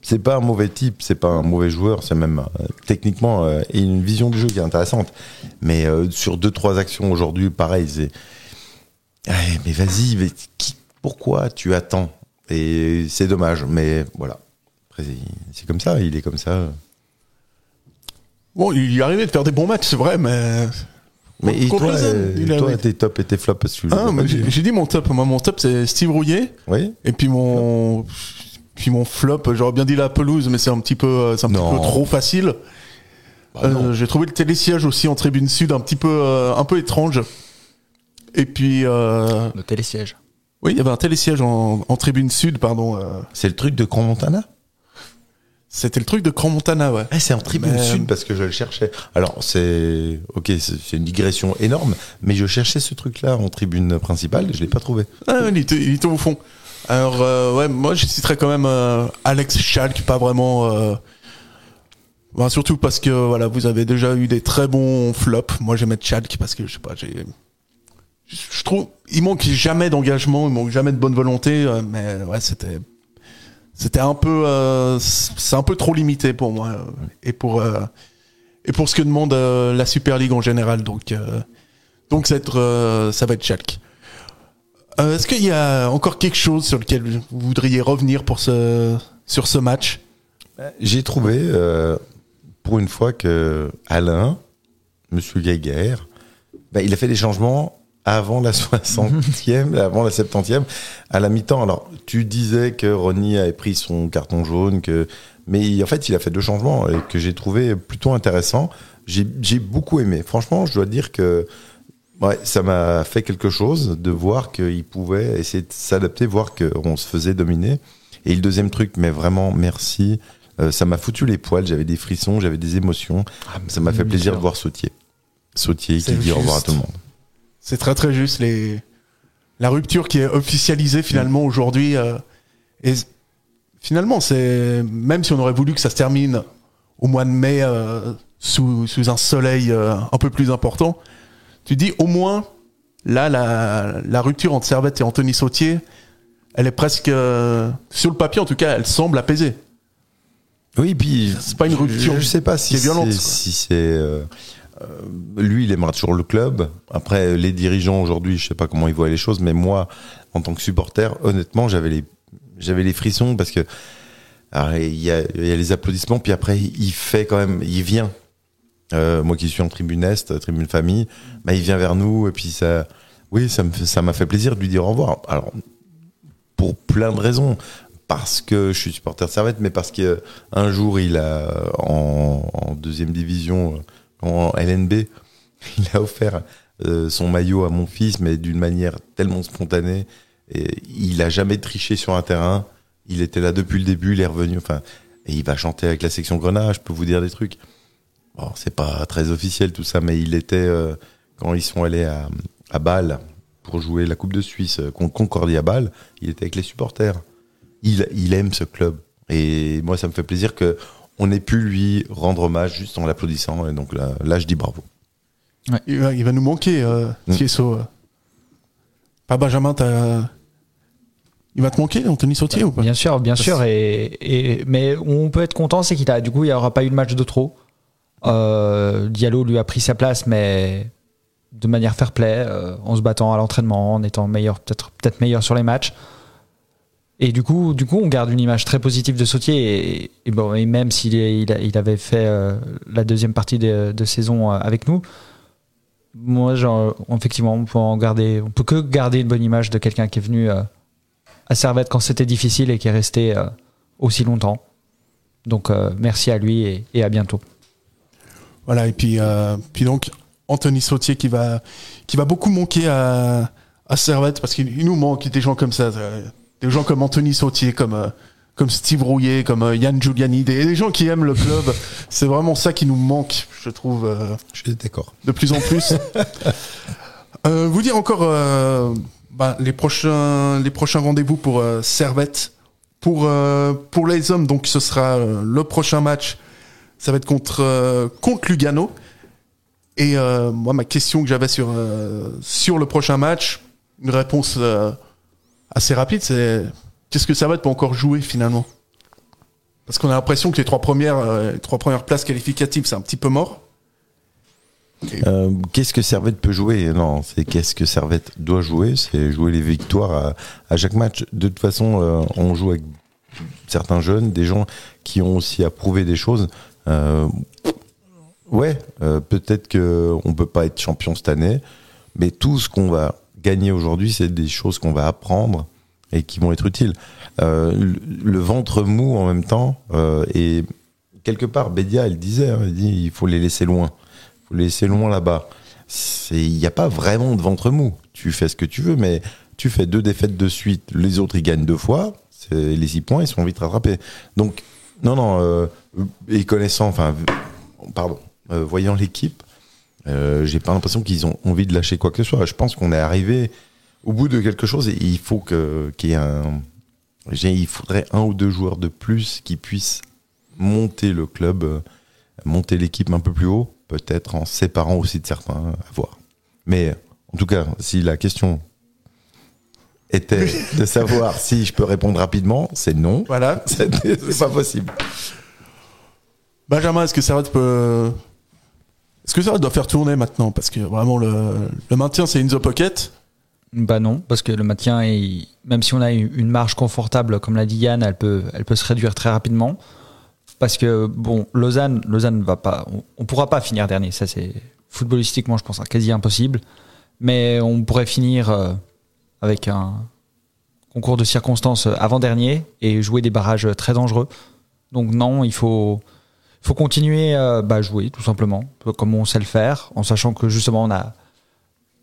C'est pas un mauvais type, c'est pas un mauvais joueur, c'est même euh, techniquement euh, une vision du jeu qui est intéressante. Mais sur deux trois actions aujourd'hui, pareil, c'est mais vas-y, mais qui- pourquoi tu attends? Et c'est dommage, mais voilà. Après, c'est comme ça, il est comme ça. Bon, il y arrivait de faire des bons matchs, c'est vrai, mais. Mais et toi, euh, il toi avait- tes tops et tes flops, parce que Ah, j'ai dit mon top. Moi, mon top, c'est Steve Rouillet. Oui. Et puis mon, puis mon flop, j'aurais bien dit la pelouse, mais c'est un petit peu, euh, c'est un petit peu trop facile. Euh, J'ai trouvé le télésiège aussi en tribune sud un petit peu, euh, un peu étrange. Et puis. euh, Le télésiège. oui, il y avait un télésiège en, en tribune sud, pardon. euh, C'est le truc de Grand Montana? C'était le truc de Grand Montana, ouais. Ah, c'est en tribune Mais- sud parce que je le cherchais. Alors, c'est. Ok, c'est une digression énorme, mais je cherchais ce truc-là en tribune principale, je l'ai pas trouvé. Ah, il, était, il était au fond. Alors, euh, ouais, moi, je citerais quand même euh, Alex Schalk, pas vraiment. euh, ben, surtout parce que voilà, vous avez déjà eu des très bons flops. Moi, mettre Schalk parce que je sais pas, j'ai. Je je trouve, il manque jamais d'engagement, il manque jamais de bonne volonté, euh, mais ouais, c'était, c'était un peu, euh, c'est un peu trop limité pour moi euh, et pour euh, et pour ce que demande la Super League en général. Donc, donc ça va être, ça va être Schalke. Est-ce qu'il y a encore quelque chose sur lequel vous voudriez revenir pour ce, sur ce match? J'ai trouvé, pour une fois, que Alain, Monsieur bah, il a fait des changements avant la *laughs* 60e, avant la 70e, à la mi-temps. Alors, tu disais que Ronny avait pris son carton jaune, que, mais en fait, il a fait deux changements et que j'ai trouvé plutôt intéressants. J'ai j'ai beaucoup aimé. Franchement, je dois dire que ouais, ça m'a fait quelque chose de voir qu'il pouvait essayer de s'adapter, voir qu'on se faisait dominer. Et le deuxième truc, mais vraiment merci, euh, ça m'a foutu les poils, j'avais des frissons, j'avais des émotions. ça m'a fait plaisir de voir Sautier. Sautier qui dit au revoir à tout le monde. C'est très très juste. Les... La rupture qui est officialisée finalement aujourd'hui. euh, et finalement, c'est même si on aurait voulu que ça se termine au mois de mai euh, sous, sous un soleil euh, un peu plus important, tu dis au moins là la, la rupture entre Servette et Anthony Sautier, elle est presque sur le papier en tout cas, elle semble apaisée. Oui, puis C'est pas une rupture Je, je sais pas si violente, c'est- quoi. si c'est euh, euh, lui, il aimera toujours le club. Après, les dirigeants aujourd'hui, je sais pas comment ils voient les choses, mais moi, en tant que supporter, honnêtement, j'avais les j'avais les frissons parce que il y a, les applaudissements, puis après, il fait quand même, il vient. Euh, moi qui suis en tribune Est, tribune famille, bah, il vient vers nous et puis ça, oui, ça m'a fait plaisir de lui dire au revoir. Alors pour plein de raisons. Parce que je suis supporter de Servette, mais parce que un jour il a en, deuxième division, euh, en LNB, *laughs* il a offert euh, son maillot à mon fils, mais d'une manière tellement spontanée. Et il a jamais triché sur un terrain. Il était là depuis le début, il est revenu. Enfin, et il va chanter avec la section Grenade. Je peux vous dire des trucs. Bon, c'est pas très officiel tout ça, mais il était euh, quand ils sont allés à, à Bâle pour jouer la Coupe de Suisse euh, contre Concordia Bâle, il était avec les supporters. Il, il aime ce club. Et moi, ça me fait plaisir que on ait pu lui rendre hommage juste en l'applaudissant. Et donc là, là, je dis bravo. Il va, il va nous manquer, euh, Mm. Tieso, euh. Pas Benjamin, t'as. Il va te manquer, Anthony Sautier ou pas? Bien sûr, bien sûr. Et, et- mais on peut être content, c'est qu'il a, du coup, il n'y aura pas eu de match de trop. Euh, Diallo lui a pris sa place, mais de manière fair play, euh, en se battant à l'entraînement, en étant meilleur, peut-être peut-être meilleur sur les matchs. Et du coup, du coup, on garde une image très positive de Sautier. Et, bon, et même s'il il, avait fait euh, la deuxième partie de, saison euh, avec nous, moi, genre, effectivement, on peut en garder, on peut que garder une bonne image de quelqu'un qui est venu euh, à Servette quand c'était difficile et qui est resté aussi longtemps. Donc, merci à lui et, et à bientôt. Voilà, et puis, puis donc, Anthony Sautier qui va, qui va beaucoup manquer à, à Servette parce qu'il il nous manque des gens comme ça. Euh, Des gens comme Anthony Sautier, comme, euh, comme Steve Rouillet, comme euh, Yann Giuliani, des, des gens qui aiment le club. *laughs* C'est vraiment ça qui nous manque, je trouve. euh, Je suis d'accord. de plus en plus. *laughs* Euh, vous dire encore euh, bah, les prochains, les prochains rendez-vous pour euh, Servette. Pour, euh, pour les hommes, donc ce sera euh, le prochain match. Ça va être contre, euh, contre Lugano. Et euh, moi, ma question que j'avais sur, euh, sur le prochain match, une réponse euh, assez rapide, c'est qu'est-ce que Servette peut encore jouer finalement? Parce qu'on a l'impression que les trois premières, euh, trois premières places qualificatives, c'est un petit peu mort. Euh, qu'est-ce que Servette peut jouer? Non, c'est qu'est-ce que Servette doit jouer? C'est jouer les victoires à, chaque match. De toute façon, euh, on joue avec certains jeunes, des gens qui ont aussi approuvé des choses. Ouais, peut-être que on peut pas être champion cette année, mais tout ce qu'on va gagner aujourd'hui, c'est des choses qu'on va apprendre et qui vont être utiles. Euh, le, ventre mou en même temps euh, et quelque part, Bédia, elle disait, hein, il faut les laisser loin. Il faut les laisser loin là-bas. Il n'y a pas vraiment de ventre mou. Tu fais ce que tu veux, mais tu fais deux défaites de suite. Les autres, ils gagnent deux fois. Les six points, ils sont vite rattrapés. Donc, non, non, euh, et connaissant, enfin, pardon, voyant l'équipe, euh, j'ai pas l'impression qu'ils ont envie de lâcher quoi que ce soit. Je pense qu'on est arrivé au bout de quelque chose et il faut que- qu'il y ait un. Il faudrait un ou deux joueurs de plus qui puissent monter le club, euh, monter l'équipe un peu plus haut, peut-être en séparant aussi de certains, à voir. Mais en tout cas, si la question était de savoir *laughs* si je peux répondre rapidement, c'est non. Voilà. *laughs* C'est pas possible. Benjamin, est-ce que Servette peut. Est-ce que Servette doit faire tourner maintenant Parce que vraiment, le, maintien, c'est in the pocket. Bah non, parce que le maintien, est- même si on a une marge confortable, comme l'a dit Yann, elle peut, elle peut se réduire très rapidement. Parce que, bon, Lausanne, Lausanne va pas, on, on pourra pas finir dernier. Ça, c'est footballistiquement, je pense, quasi impossible. Mais on pourrait finir euh, avec un concours de circonstances avant-dernier et jouer des barrages très dangereux. Donc non, il faut, faut continuer euh, bah, à jouer, tout simplement, comme on sait le faire, en sachant que justement, on a,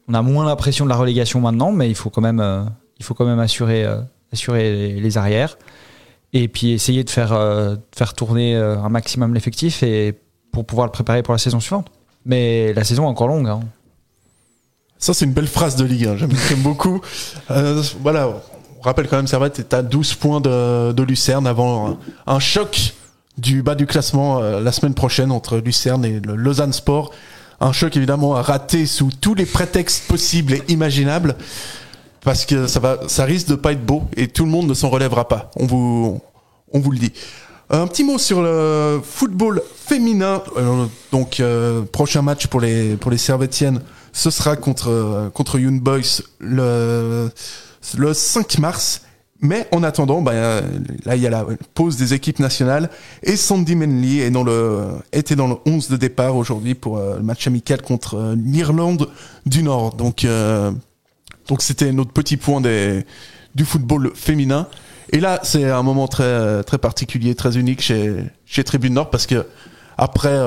on a moins la pression de la relégation maintenant, mais il faut quand même, euh, il faut quand même assurer, euh, assurer les, arrières. Et puis essayer de faire, faire tourner un maximum l'effectif et pour pouvoir le préparer pour la saison suivante. Mais la saison est encore longue. hein. Ça, c'est une belle phrase de Ligue 1. J'aime beaucoup. Voilà. On rappelle quand même, Servette est à 12 points de, Lucerne avant un choc du bas du classement euh, la semaine prochaine entre Lucerne et le Lausanne Sport. Un choc évidemment à rater sous tous les prétextes possibles et imaginables. Parce que ça, va, ça risque de pas être beau et tout le monde ne s'en relèvera pas. On vous, on vous le dit. Un petit mot sur le football féminin. Euh, donc, euh, prochain match pour les, pour les Servettiennes, ce sera contre, contre Young Boys le, le 5 mars. Mais en attendant, euh, là, il y a la pause des équipes nationales. Et Sandy Manley est dans le, était dans le 11 de départ aujourd'hui pour euh, le match amical contre euh, l'Irlande du Nord. Donc, euh, donc c'était notre petit point des, du football féminin. Et là, c'est un moment très, très particulier, très unique chez, chez Tribune Nord parce que après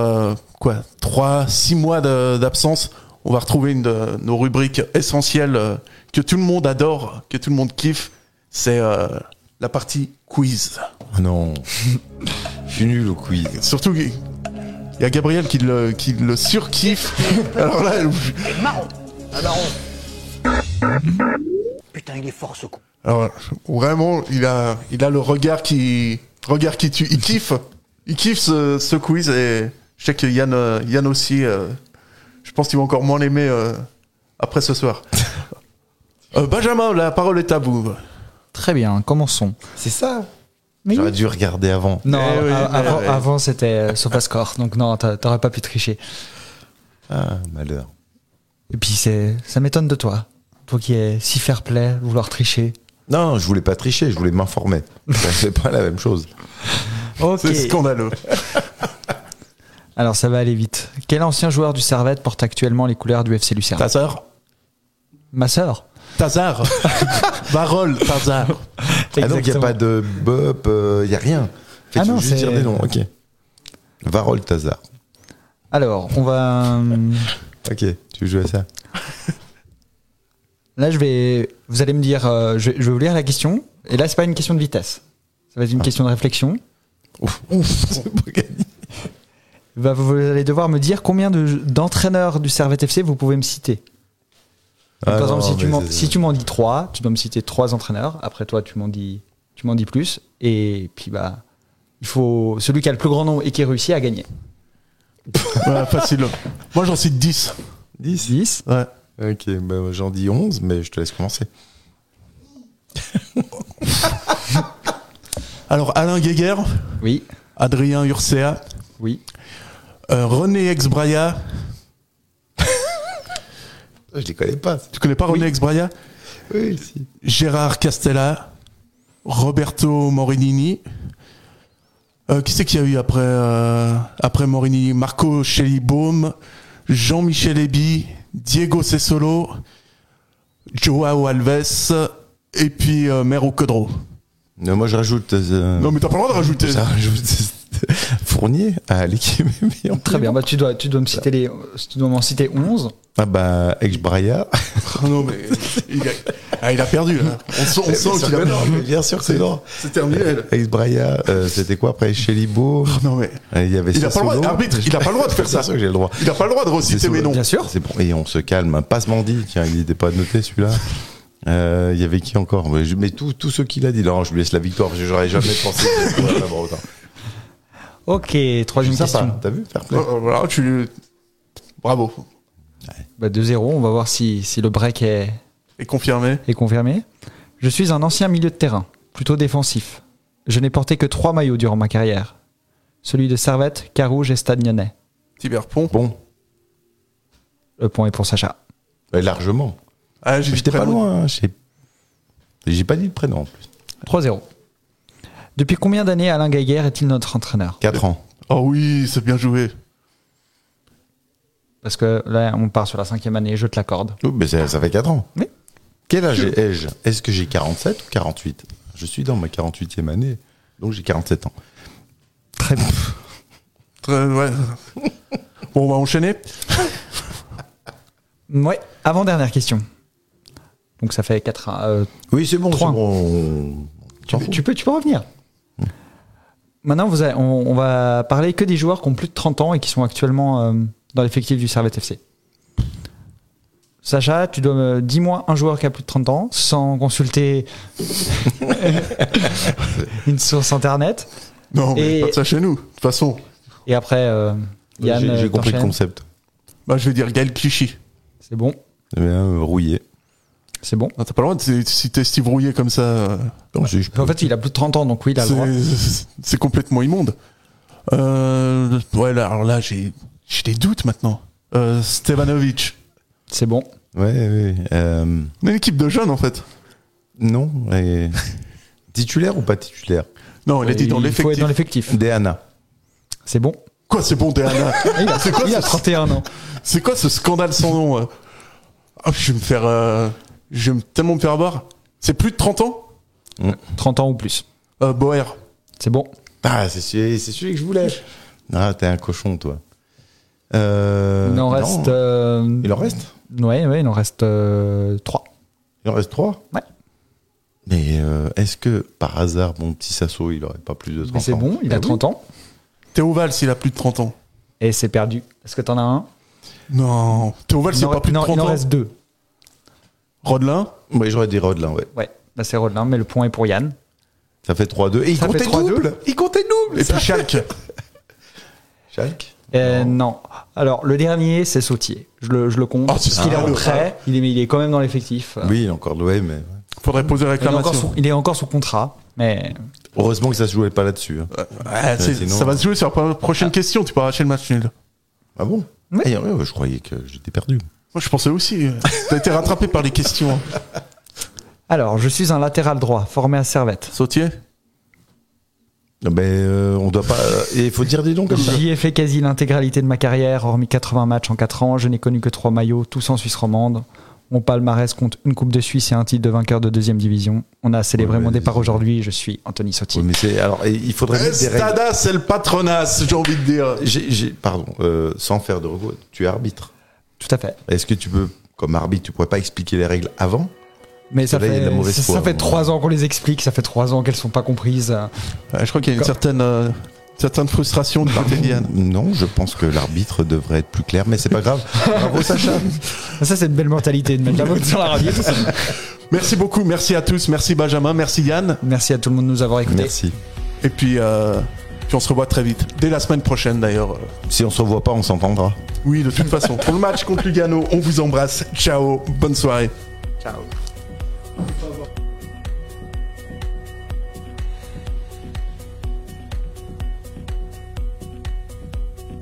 quoi, trois, six mois d'absence, on va retrouver une de nos rubriques essentielles que tout le monde adore, que tout le monde kiffe. C'est euh, la partie quiz. Ah non. *laughs* Je suis nul au quiz. Surtout qu'il y a Gabriel qui le, qui le surkiffe. *laughs* Alors là, Marron Un marron Putain, il est fort ce coup. Alors vraiment, il a, il a le regard qui, regard qui tue. Il kiffe, il kiffe ce, ce quiz et je sais que Yann, euh, Yann aussi. euh, je pense qu'il va encore moins l'aimer euh, après ce soir. *laughs* Euh, Benjamin, la parole est à vous. Très bien, commençons. C'est ça. J'aurais dû regarder avant. Non, Eh oui, mais- avant, ouais. avant, c'était euh, SofaScore, donc non, t'a- t'aurais pas pu tricher. Ah, malheur. Et puis c'est, ça m'étonne de toi, toi qui es si fair play, vouloir tricher. Non, je voulais pas tricher, je voulais m'informer. *laughs* C'est pas la même chose. Ok. C'est scandaleux. *laughs* Alors ça va aller vite. Quel ancien joueur du Servette porte actuellement les couleurs du FC Lucerne? Tazar. Ma sœur? Tazar. *laughs* Varol, Tazar. Ah donc il n'y a pas de bop, il n'y a rien. En fait, Ah non, juste c'est- dire des noms, ok. Varol Tazar. Alors, on va. Ok, tu veux jouer à ça? Là, je vais. Vous allez me dire. euh, je, vais, je vais vous lire la question. Et là, c'est pas une question de vitesse. Ça va être une question de réflexion. Ouf. Bah, vous allez devoir me dire combien de- d'entraîneurs du Servette FC vous pouvez me citer. Donc, Ah par exemple, si tu m'en c'est- si tu m'en dis trois, tu dois me citer trois entraîneurs. Après toi, tu m'en dis, tu m'en dis plus. Et puis bah, il faut celui qui a le plus grand nom et qui réussit à gagner. *laughs* Facile. Moi, j'en cite 10. 10 10 Ouais. Ok, bah, j'en dis 11, mais je te laisse commencer. *laughs* Alors, Alain Guéguer, Oui, Adrien Urcea, oui. euh, René Exbraya. Je les connais pas. Tu connais pas René Exbraya Oui, si. Gérard Castella, Roberto Morinini. Euh, qui c'est qu'il y a eu après, euh, après Morinini? Marco Schellibaum, Jean-Michel Ebi, Diego Cesolo, Joao Alves, et puis euh, Mero Codro. Non, moi je rajoute. euh, Non, mais t'as pas le droit de rajouter. *laughs* Ça rajoute. *laughs* Fournier à l'équipe. *laughs* Très bien, bah, tu, dois, tu dois me citer les, tu dois m'en citer 11. Ah bah, ex-Braya. *laughs* Oh non, mais il a, ah, il a perdu. Là. On, sent- on Mais sent bien qu'il sûr a que perdu. bien sûr que c'est non. C'est terminé. là. Ex-Braya, euh, c'était quoi après? Chelibo Non, mais Il y avait il a pas le droit, Sassolo. arbitre, il a pas le droit de faire ça. Sûr que j'ai le droit. Il a pas le droit de reciter mes noms. Bien sûr. C'est bon. Et on se calme. Passe dit tiens, il n'était pas noté celui-là. Euh, Il y avait qui encore? Mais, je- mais tous ceux qu'il a dit. Non, je lui laisse la victoire. que J'aurais jamais pensé autant. Ok, troisième Sympa. question. T'as vu Fair play. Oh, Voilà, tu. Bravo. Bah, 2-0, on va voir si, si le break est, confirmé. est confirmé. Je suis un ancien milieu de terrain, plutôt défensif. Je n'ai porté que trois maillots durant ma carrière. Celui de Servette, Carouge et Stade Lyonnais. Tiberpont. Bon, Le point est pour Sacha. bah, largement. Ah, J'étais pas loin. hein, J'ai j'ai pas dit le prénom en plus. 3-0. Depuis combien d'années Alain Gaillère est-il notre entraîneur 4 ans. Oh oui, c'est bien joué. Parce que là, on part sur la cinquième année, je te l'accorde. Oh, mais ça, ça fait 4 ans. Oui. Quel âge ai-je Est-ce que j'ai 47 ou 48 Je suis dans ma 48e année, donc j'ai 47 ans. Très bien. Très- ouais. Bon, on va enchaîner. Ouais, avant-dernière question. Donc ça fait 4 euh, Oui, c'est bon, c'est Trois. bon. tu, peux, tu, peux, tu peux revenir. Maintenant, vous avez- on, on va parler que des joueurs qui ont plus de 30 ans et qui sont actuellement euh, dans l'effectif du Servette FC. Sacha, tu dois me dis-moi un joueur qui a plus de 30 ans sans consulter *laughs* une source internet. Non, mais Et- pas de ça chez nous. De toute façon, Et après, euh, Yann, J'ai j'ai euh, compris le concept. bah, je vais dire Gaël Clichy. C'est bon, Eh bien, euh, rouillé. C'est bon. Ah, T'as pas le droit de citer Steve Rouillet comme ça. euh, Non. En fait, il a plus de 30 ans, donc oui, il a le droit. C'est c'est complètement immonde. Euh, ouais, là, alors là, j'ai j'ai des doutes maintenant. Euh, Stevanovic. C'est bon. Ouais, ouais. euh, On est une équipe de jeunes en fait. non. et- *laughs* titulaire ou pas titulaire? Non, il a dit dans Il faut être l'effectif. dans l'effectif. Deana. C'est bon? Quoi, c'est bon, Deana *laughs* Il a, C'est quoi, il a ce- 31 ans. C'est quoi ce scandale sans nom euh? Ah, Je vais me faire. Euh, Je vais me- tellement me faire avoir. C'est plus de 30 ans 30 ans ou plus. euh, Boer. C'est bon. Ah, c'est celui, c'est celui que je voulais. Ah, t'es un cochon, toi. Euh, il en reste. euh, Il en reste Ouais, ouais, il en reste 3. Il en reste trois Ouais. Mais euh, est-ce que par hasard, mon petit Sasso, il aurait pas plus de 30 Mais c'est ans bon, il a Ah oui. 30 ans. Théo Valls, il a plus de 30 ans. Et c'est perdu. Est-ce que t'en as un? Non. Théo Valls, Il en- pas plus de non, 30 il en ans. reste 2. Rodelin Oui, j'aurais dit Rodelin, ouais. Ouais, là c'est Rodelin, mais le point est pour Yann. Ça fait 3-2. Et il Ça fait comptait 3-2. double Il comptait double Et puis Schalke. *laughs* Schalke Euh, non. Alors, le dernier, c'est Sautier. Je le, je le compte. Oh, c'est parce qu'il est en scandaleux. prêt. Il est, mais il est quand même dans l'effectif. Oui, il est encore doué, mais... Faudrait poser il, est encore réclamation. sous, il est encore sous contrat. Mais Heureusement que ça se jouait pas là-dessus. hein. Ouais, c'est- sinon- Ça va se jouer sur la prochaine question. Tu peux arracher le match nul. Ah bon Oui. Ah, ouais, Je croyais que j'étais perdu. Moi, je pensais aussi. euh, T'as été rattrapé par les questions. hein. alors, je suis un latéral droit formé à Servette. Sautier? Ben, euh, on doit pas... Et il faut dire des noms comme ça. J'y ai fait quasi l'intégralité de ma carrière, hormis 80 matchs en 4 ans. Je n'ai connu que 3 maillots, tous en Suisse romande. Mon palmarès compte une Coupe de Suisse et un titre de vainqueur de deuxième division. On a célébré Ouais, mon mais- départ aujourd'hui. Je suis Anthony Sautier. Oui, mais c'est... Alors, il faudrait mettre des règles... Stada, c'est le patronat, j'ai envie de dire. Pardon, euh, sans faire de recours, tu es arbitre. Tout à fait. Est-ce que tu peux, comme arbitre, tu pourrais pas expliquer les règles avant Mais ça là, fait, la mauvaise ça, foi, ça fait hein. 3 ans qu'on les explique. Ça fait 3 ans qu'elles sont pas comprises. Je crois qu'il y a une certaine, euh, certaine frustration de côté. Non, je pense que l'arbitre devrait être plus clair, mais c'est pas grave. *laughs* Bravo Sacha. Ça, c'est une belle mentalité de mettre la faute sur la radio. *laughs* Merci beaucoup, merci à tous, merci Benjamin, merci Yann. Merci à tout le monde de nous avoir écoutés. Merci. Et puis, euh, puis on se revoit très vite. Dès la semaine prochaine d'ailleurs. Si on se revoit pas, on s'entendra. Oui, de toute façon. Pour le match contre Lugano, on vous embrasse. Ciao. Bonne soirée. Ciao.